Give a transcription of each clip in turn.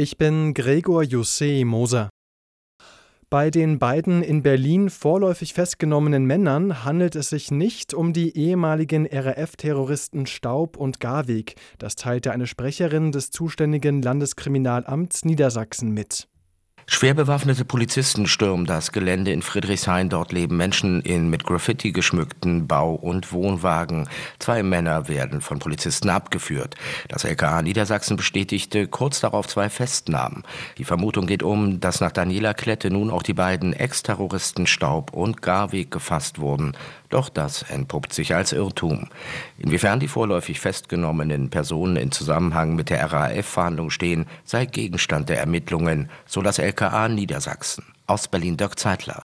Ich bin Gregor Jussé Moser. Bei den beiden in Berlin vorläufig festgenommenen Männern handelt es sich nicht um die ehemaligen RAF-Terroristen Staub und Garweg. Das teilte eine Sprecherin des zuständigen Landeskriminalamts Niedersachsen mit. Schwer bewaffnete Polizisten stürmen das Gelände in Friedrichshain. Dort leben Menschen in mit Graffiti geschmückten Bau- und Wohnwagen. Zwei Männer werden von Polizisten abgeführt. Das LKA Niedersachsen bestätigte kurz darauf zwei Festnahmen. Die Vermutung geht um, dass nach Daniela Klette nun auch die beiden Ex-Terroristen Staub und Garweg gefasst wurden. Doch das entpuppt sich als Irrtum. Inwiefern die vorläufig festgenommenen Personen in Zusammenhang mit der RAF-Verhandlung stehen, sei Gegenstand der Ermittlungen, so das LKA LKA Niedersachsen. Aus Berlin Dirk Zeitler.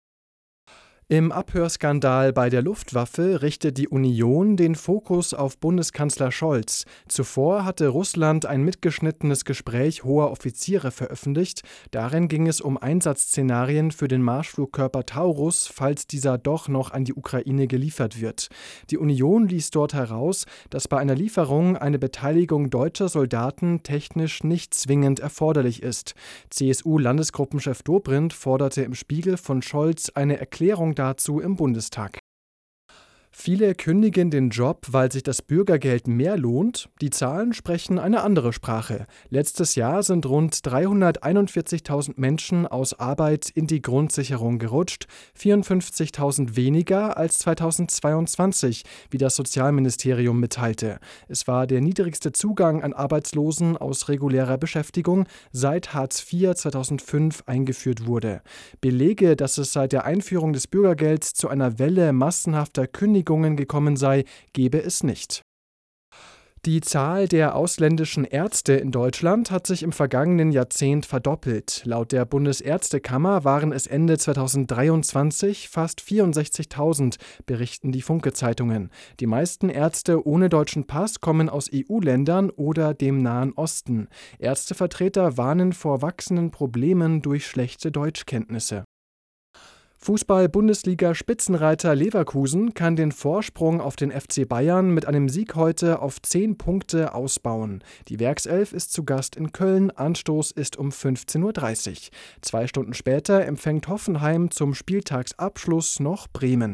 Im Abhörskandal bei der Luftwaffe richtet die Union den Fokus auf Bundeskanzler Scholz. Zuvor hatte Russland ein mitgeschnittenes Gespräch hoher Offiziere veröffentlicht. Darin ging es um Einsatzszenarien für den Marschflugkörper Taurus, falls dieser doch noch an die Ukraine geliefert wird. Die Union ließ dort heraus, dass bei einer Lieferung eine Beteiligung deutscher Soldaten technisch nicht zwingend erforderlich ist. CSU-Landesgruppenchef Dobrindt forderte im Spiegel von Scholz eine Erklärung dazu im Bundestag. Viele kündigen den Job, weil sich das Bürgergeld mehr lohnt. Die Zahlen sprechen eine andere Sprache. Letztes Jahr sind rund 341.000 Menschen aus Arbeit in die Grundsicherung gerutscht, 54.000 weniger als 2022, wie das Sozialministerium mitteilte. Es war der niedrigste Zugang an Arbeitslosen aus regulärer Beschäftigung seit Hartz IV 2005 eingeführt wurde. Belege, dass es seit der Einführung des Bürgergelds zu einer Welle massenhafter Kündigungen Kündigungen gekommen sei, gebe es nicht. Die Zahl der ausländischen Ärzte in Deutschland hat sich im vergangenen Jahrzehnt verdoppelt. Laut der Bundesärztekammer waren es Ende 2023 fast 64.000, berichten die Funke-Zeitungen. Die meisten Ärzte ohne deutschen Pass kommen aus EU-Ländern oder dem Nahen Osten. Ärztevertreter warnen vor wachsenden Problemen durch schlechte Deutschkenntnisse. Fußball-Bundesliga-Spitzenreiter Leverkusen kann den Vorsprung auf den FC Bayern mit einem Sieg heute auf zehn Punkte ausbauen. Die Werkself ist zu Gast in Köln. Anstoß ist um 15.30 Uhr. Zwei Stunden später empfängt Hoffenheim zum Spieltagsabschluss noch Bremen.